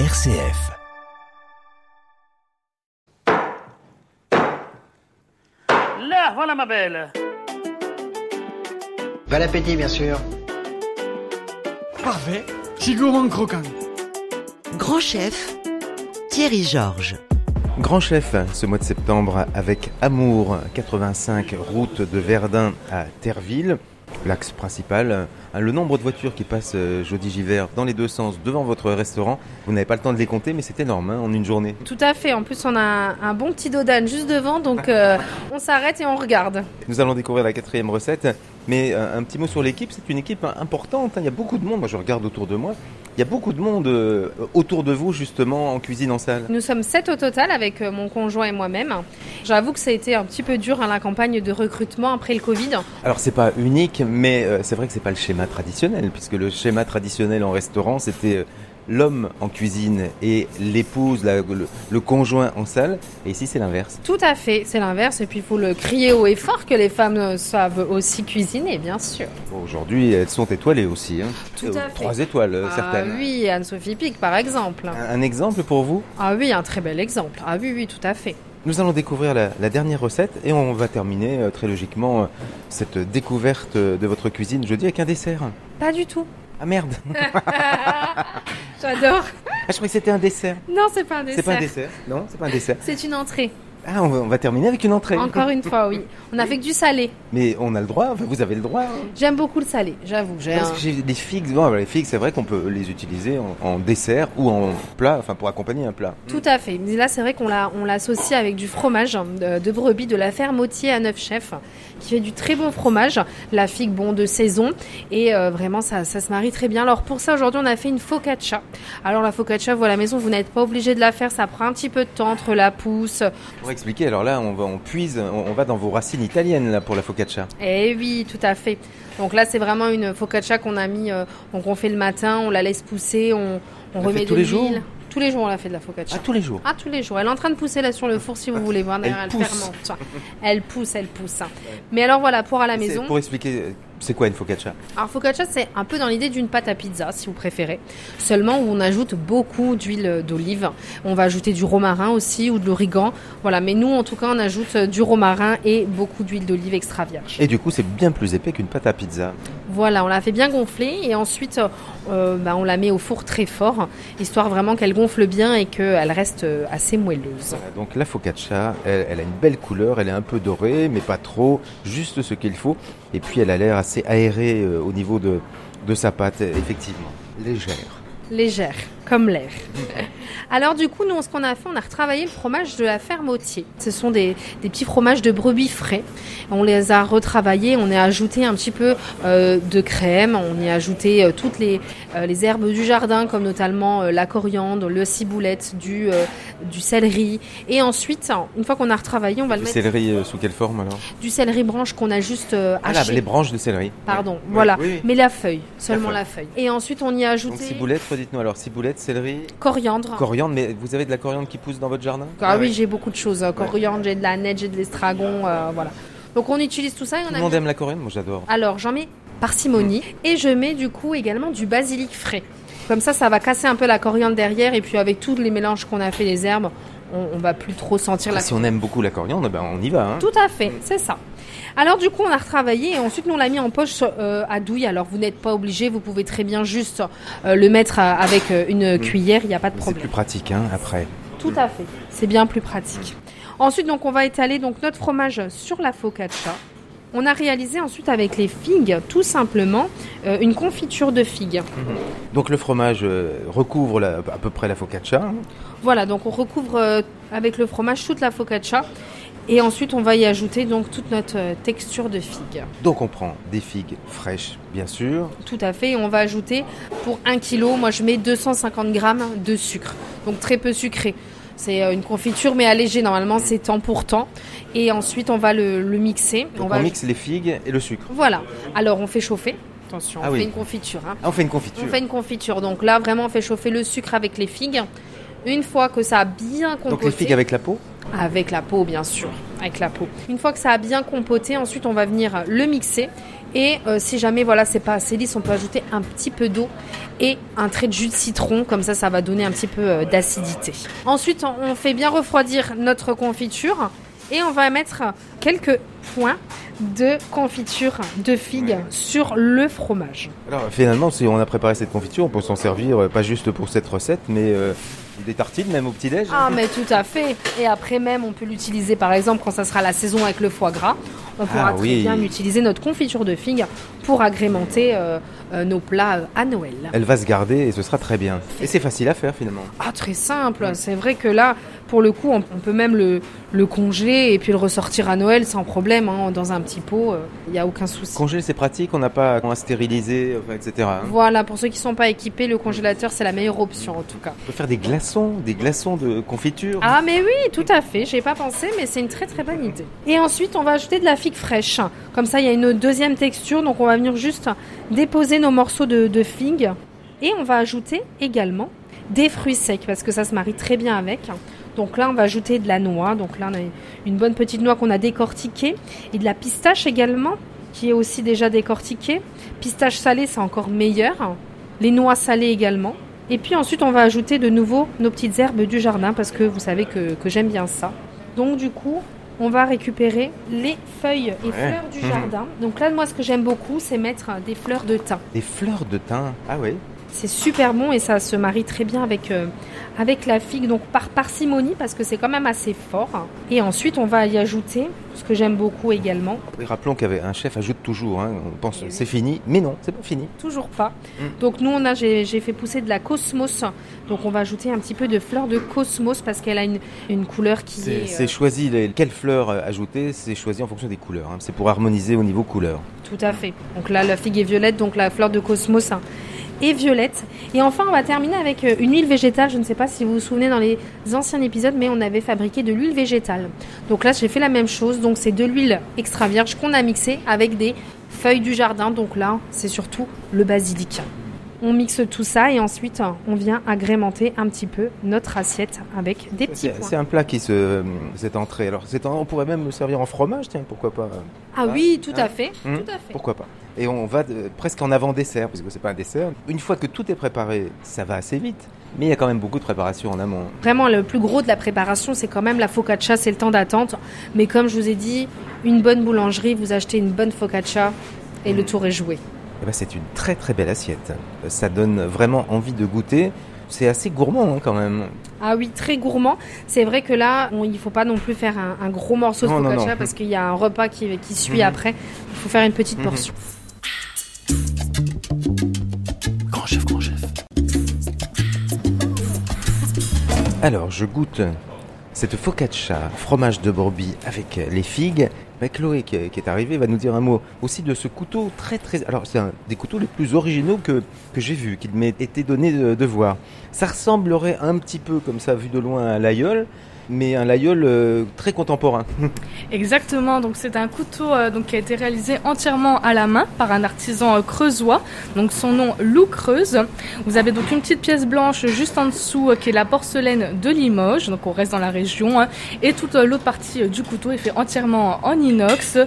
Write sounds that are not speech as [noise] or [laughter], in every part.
RCF. Là, voilà ma belle. Bon appétit, bien sûr. Parfait, c'est gourmand croquant. Grand chef, Thierry Georges. Grand chef ce mois de septembre avec Amour, 85 route de Verdun à Terville. L'axe principal, Hein, le nombre de voitures qui passent euh, jeudi Giver dans les deux sens devant votre restaurant, vous n'avez pas le temps de les compter, mais c'est énorme hein, en une journée. Tout à fait. En plus, on a un bon petit dodane juste devant, donc euh, on s'arrête et on regarde. Nous allons découvrir la quatrième recette. Mais euh, un petit mot sur l'équipe, c'est une équipe importante. Hein. Il y a beaucoup de monde. Moi, je regarde autour de moi. Il y a beaucoup de monde autour de vous, justement, en cuisine en salle. Nous sommes sept au total avec mon conjoint et moi-même. J'avoue que ça a été un petit peu dur à la campagne de recrutement après le Covid. Alors, c'est pas unique, mais c'est vrai que c'est pas le schéma traditionnel, puisque le schéma traditionnel en restaurant, c'était euh, l'homme en cuisine et l'épouse, le, conjoint en salle. Et ici, c'est l'inverse. Tout à fait, c'est l'inverse. Et puis, il faut le crier haut et fort que les femmes euh, savent aussi cuisiner, bien sûr. Aujourd'hui, elles sont étoilées aussi. Hein. Tout à euh, fait. Trois étoiles, ah, certaines. Oui, Anne-Sophie Pic, par exemple. Un, exemple pour vous? Ah oui, un très bel exemple. Ah oui, oui, tout à fait. Nous allons découvrir la, dernière recette et on va terminer très logiquement cette découverte de votre cuisine jeudi avec un dessert. Pas du tout. Ah merde [laughs] J'adore. Ah, je croyais que c'était un dessert. Non, c'est pas un dessert. C'est pas un dessert. Non, c'est pas un dessert. C'est une entrée. Ah, on va, terminer avec une entrée. Encore une fois, oui. On a fait que du salé. Mais on a le droit, vous avez le droit. Hein. J'aime beaucoup le salé, j'avoue. Parce que j'ai des figues. Bon, les figues, c'est vrai qu'on peut les utiliser en, dessert ou en plat, enfin pour accompagner un plat. Tout à fait. Mais là, c'est vrai qu'on l'associe avec du fromage de, brebis de la ferme Autier à Neuf Chefs, qui fait du très bon fromage. La figue, bon, de saison. Et euh, vraiment, ça, ça se marie très bien. Alors pour ça, aujourd'hui, on a fait une focaccia. Alors la focaccia, vous à la maison, vous n'êtes pas obligé de la faire. Ça prend un petit peu de temps entre la pousse expliquer. Alors là, on, va, on puise, on, va dans vos racines italiennes là pour la focaccia. Eh oui, tout à fait. Donc là, c'est vraiment une focaccia qu'on a mis, euh, donc on fait le matin, on la laisse pousser, on, on remet de l'huile. Tous les jours, on l'a fait de la focaccia. Ah, tous les jours Ah, tous les jours. Elle est en train de pousser là sur le four, si vous voulez voir. elle, elle fermente. Elle pousse, elle pousse. Mais alors voilà, pour à la maison. Pour expliquer, c'est quoi une focaccia Alors focaccia, c'est un peu dans l'idée d'une pâte à pizza, si vous préférez. Seulement où on ajoute beaucoup d'huile d'olive. On va ajouter du romarin aussi ou de l'origan. Voilà, mais nous, en tout cas, on ajoute du romarin et beaucoup d'huile d'olive extra vierge. Et du coup, c'est bien plus épais qu'une pâte à pizza. Voilà, on la fait bien gonfler et ensuite, euh, bah, on la met au four très fort, histoire vraiment qu'elle gonfle bien et qu'elle reste assez moelleuse. donc la focaccia, elle, elle a une belle couleur, elle est un peu dorée, mais pas trop, juste ce qu'il faut. Et puis elle a l'air assez aérée euh, au niveau de, de sa pâte, effectivement, légère. Légère, comme l'air. [laughs] Alors du coup, nous, ce qu'on a fait, on a retravaillé le fromage de la ferme Autier. Ce sont des, petits fromages de brebis frais. On les a retravaillés, on y a ajouté un petit peu euh, de crème, on y a ajouté euh, toutes les, euh, les, herbes du jardin, comme notamment la coriandre, le ciboulette, du, du céleri. Et ensuite, une fois qu'on a retravaillé, on va le mettre... Du céleri sous quelle forme alors? Du céleri branche qu'on a juste ah, haché. les branches de céleri. Pardon, voilà. Mais la feuille, seulement la feuille. Et ensuite, on y a ajouté... Donc ciboulette, dites-nous alors, ciboulette, céleri... Coriandre mais vous avez de la coriandre qui pousse dans votre jardin? Ah, oui, j'ai beaucoup de choses. Coriandre, j'ai de la neige, j'ai de l'estragon, euh, voilà. Donc on utilise tout ça. Et on tout le monde aime la coriandre, moi j'adore. Alors j'en mets parcimonie et je mets du coup également du basilic frais. Comme ça, ça va casser un peu la coriandre derrière et puis avec tous les mélanges qu'on a fait, les herbes, on, va plus trop sentir ah, la. Si on aime beaucoup la coriandre, ben on y va. Hein. Tout à fait, c'est ça. Alors du coup, on a retravaillé et ensuite nous on l'a mis en poche euh, à douille. Alors vous n'êtes pas obligé, vous pouvez très bien juste euh, le mettre avec euh, une cuillère, il n'y a pas de problème. C'est plus pratique hein, après. Tout à fait, c'est bien plus pratique. Ensuite, donc on va étaler donc notre fromage sur la focaccia. On a réalisé ensuite avec les figues, tout simplement, une confiture de figues. Donc le fromage recouvre à peu près la focaccia. Hein. Voilà, donc on recouvre avec le fromage toute la focaccia et ensuite, on va y ajouter donc toute notre euh, texture de figues. Donc on prend des figues fraîches, bien sûr. Tout à fait. Et on va ajouter pour 1 kg, moi je mets 250 grammes de sucre. Donc très peu sucré. C'est euh, une confiture mais allégée. Normalement, c'est temps pour temps. Et ensuite, on va le, mixer. on, va... mixe les figues et le sucre. Voilà. Alors, on fait chauffer. Attention, ah on fait une confiture. Hein. Ah, on fait une confiture. On fait une confiture. Donc là, vraiment, on fait chauffer le sucre avec les figues. Une fois que ça a bien compoté. Donc les figues avec la peau avec la peau, bien sûr, avec la peau. Une fois que ça a bien compoté, ensuite on va venir le mixer Et euh, si jamais voilà c'est pas assez lisse, on peut ajouter un petit peu d'eau et un trait de jus de citron, comme ça ça va donner un petit peu euh, d'acidité. Ensuite on- fait bien refroidir notre confiture et on va mettre quelques points de confiture de figue sur le fromage. Alors finalement, si on a préparé cette confiture, on peut s'en servir euh, pas juste pour cette recette, mais euh, des tartines même au petit-déj. Ah mais tout à fait. Et après même on peut l'utiliser par exemple quand ça sera la saison avec le foie gras. On pourra Ah très oui. bien utiliser notre confiture de figue pour agrémenter euh, euh, nos plats euh, à Noël. Elle va se garder et ce sera très bien. Et c'est facile à faire finalement. Ah très simple. C'est vrai que là pour le coup on, peut même le, le congeler et puis le ressortir à Noël sans problème hein, dans un petit pot. Il n'y a aucun souci. Congeler, c'est pratique, on n'a pas à stériliser, etc. hein. Voilà, pour ceux qui sont pas équipés, le congélateur c'est la meilleure option en tout cas. On peut faire des glaçons, des glaçons de confiture. Ah mais oui, tout à fait, j'ai pas pensé mais c'est une très très bonne idée. Et ensuite, on va ajouter de la figue fraîche. Comme ça, il y a une deuxième texture, donc on va venir juste déposer nos morceaux de, de figue et on va ajouter également des fruits secs parce que ça se marie très bien avec. Donc là, on va ajouter de la noix. Donc là, on a une bonne petite noix qu'on a décortiquée et de la pistache également qui est aussi déjà décortiquée. Pistache salée, c'est encore meilleur. Les noix salées également. Et puis ensuite, on va ajouter de nouveau nos petites herbes du jardin parce que vous savez que, que j'aime bien ça. Donc du coup, on va récupérer les feuilles et fleurs du Mhm. jardin. Donc là, moi, ce que j'aime beaucoup, c'est mettre des fleurs de thym. Des fleurs de thym. Ah oui. C'est super bon et ça se marie très bien avec, euh, avec la figue, donc par parcimonie parce que c'est quand même assez fort. Et ensuite, on va y ajouter ce que j'aime beaucoup également. Et rappelons qu'un chef ajoute toujours. hein. On pense Eh oui. c'est fini, mais non, c'est pas fini. Toujours pas. Mm. Donc nous, on a, j'ai fait pousser de la cosmos. Donc on va ajouter un petit peu de fleurs de cosmos parce qu'elle a une, une couleur qui est, c'est euh, choisi les, quelles fleurs euh, ajouter, c'est choisi en fonction des couleurs. hein. C'est pour harmoniser au niveau couleur. Tout à fait. Donc là, la figue est violette, donc la fleur de cosmos hein, est violette. Et enfin, on va terminer avec euh, une huile végétale. Je ne sais pas si vous vous souvenez dans les anciens épisodes, mais on avait fabriqué de l'huile végétale. Donc là, j'ai fait la même chose. Donc c'est de l'huile extra vierge qu'on a mixée avec des feuilles du jardin. Donc là, c'est surtout le basilic. On mixe tout ça et ensuite on vient agrémenter un petit peu notre assiette avec des petits pois. c'est un plat qui se cette entrée. Alors on pourrait même le servir en fromage, tiens, pourquoi pas? Ah oui, tout à fait, Hmm, tout à fait. Pourquoi pas? Et on va de- presque en avant dessert, parce que c'est pas un dessert. Une fois que tout est préparé, ça va assez vite. Mais il y a quand même beaucoup de préparation en amont. Vraiment, le plus gros de la préparation, c'est quand même la focaccia, c'est le temps d'attente. Mais comme je vous ai dit, une bonne boulangerie, vous achetez une bonne focaccia et le tour est joué. Eh ben, c'est une très très belle assiette. Ça donne vraiment envie de goûter. C'est assez gourmand hein, quand même. Ah oui, très gourmand. C'est vrai que là, on- il ne faut pas non plus faire un, un gros morceau de Non, focaccia non. parce qu'il y a un repas qui, qui suit Mhm. après. Il faut faire une petite Mhm. portion. Alors, je goûte cette focaccia, fromage de brebis avec les figues. Mais Chloé, qui est, arrivée, va nous dire un mot aussi de ce couteau très très... Alors, c'est un des couteaux les plus originaux que, que j'ai vu, qu'il m'ait été donné de, de voir. Ça ressemblerait un petit peu, comme ça, vu de loin, à l'aïeul, mais un laïeul euh, très contemporain. [laughs] Exactement, donc c'est un couteau euh, donc, qui a été réalisé entièrement à la main par un artisan euh, creusois, donc son nom Lou Creuse. Vous avez donc une petite pièce blanche juste en dessous euh, qui est la porcelaine de Limoges, donc on reste dans la région, hein. et toute l'autre partie du couteau est fait entièrement en inox.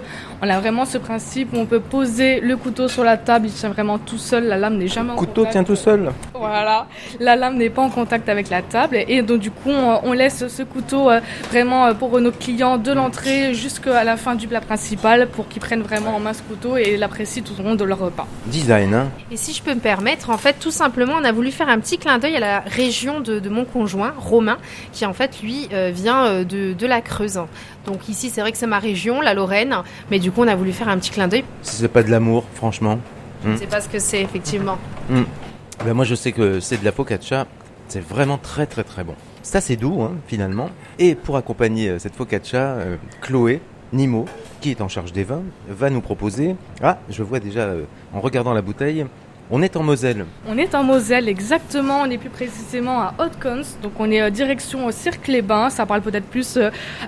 On a vraiment ce principe où on peut poser le couteau sur la table, il tient vraiment tout seul, la lame n'est jamais en Le couteau contact. tient tout seul. Voilà, la lame n'est pas en contact avec la table et donc du coup on, on laisse ce couteau euh, vraiment euh, pour nos clients de l'entrée jusqu'à la fin du plat principal pour qu'ils prennent vraiment en main ce couteau et l'apprécient tout au long de leur repas. Design, hein. Et si je peux me permettre, en fait, tout simplement, on a voulu faire un petit clin d'œil à la région de, de mon conjoint, Romain, qui en fait, lui, euh, vient de, de la Creuse. Donc ici, c'est vrai que c'est ma région, la Lorraine, mais du coup, on a voulu faire un petit clin d'œil. C'est pas de l'amour, franchement. Je ne sais pas ce que c'est, effectivement. Ben moi je sais que c'est de la focaccia, c'est vraiment très très très bon. Ça c'est doux hein, finalement. Et pour accompagner euh, cette focaccia, euh, Chloé Nimo, qui est en charge des vins, va nous proposer... Ah, je vois déjà euh, en regardant la bouteille, on est en Moselle. On est en Moselle exactement, on est plus précisément à Haute-Cons, donc on est direction au Cirque-les-Bains, ça parle peut-être plus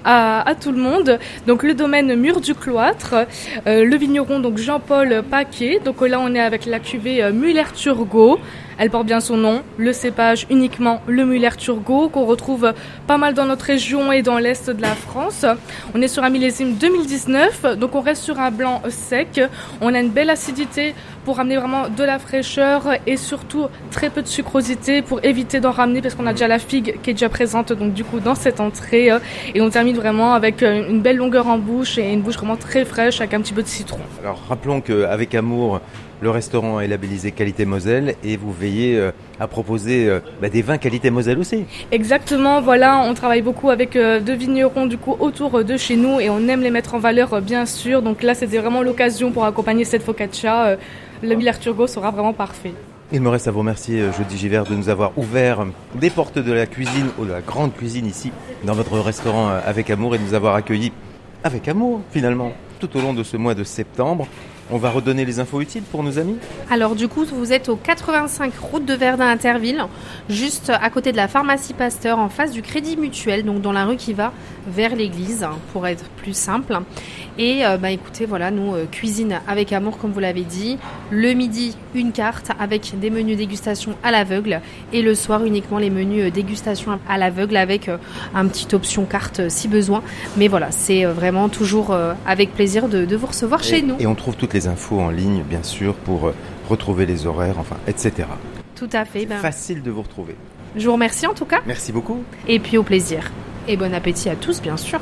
à, tout le monde. Donc le domaine Mur du Cloître, le vigneron donc Jean-Paul Paquet, donc là on est avec la cuvée Muller-Turgot, Elle porte bien son nom, le cépage uniquement le Muller-Turgot, qu'on retrouve pas mal dans notre région et dans l'est de la France. On est sur un millésime 2019, donc on reste sur un blanc sec. On a une belle acidité pour amener vraiment de la fraîcheur et surtout très peu de sucrosité pour éviter d'en ramener parce qu'on a déjà la figue qui est déjà présente donc du coup dans cette entrée et on termine vraiment avec une belle longueur en bouche et une bouche vraiment très fraîche avec un petit peu de citron. Alors rappelons qu'avec Amour, le restaurant est labellisé qualité Moselle et vous veillez euh, à proposer euh, bah, des vins qualité Moselle aussi. Exactement, voilà, on travaille beaucoup avec euh, deux vignerons du coup autour de chez nous et on aime les mettre en valeur bien sûr. Donc là c'était vraiment l'occasion pour accompagner cette focaccia. le Miller Turgot sera vraiment parfait. Il me reste à vous remercier, Jeudi Givert, de nous avoir ouvert des portes de la cuisine, ou de la grande cuisine ici, dans votre restaurant avec amour, et de nous avoir accueillis avec amour, finalement, tout au long de ce mois de septembre. On va redonner les infos utiles pour nos amis Alors du coup, vous êtes au 85 route de Verdun Interville, juste à côté de la pharmacie Pasteur, en face du Crédit Mutuel, donc dans la rue qui va vers l'église, pour être plus simple. Et euh, bah écoutez, voilà, nous euh, cuisine avec amour comme vous l'avez dit. Le midi, une carte avec des menus dégustation à l'aveugle et le soir uniquement les menus euh, dégustation à l'aveugle avec un petit option carte si besoin. Mais voilà, c'est vraiment toujours avec plaisir de, vous recevoir chez nous. Et on trouve toutes les infos en ligne, bien sûr, pour retrouver les horaires, enfin, etc. Tout à fait. Ben... Facile de vous retrouver. Je vous remercie en tout cas. Merci beaucoup. Et puis au plaisir. Et bon appétit à tous, bien sûr.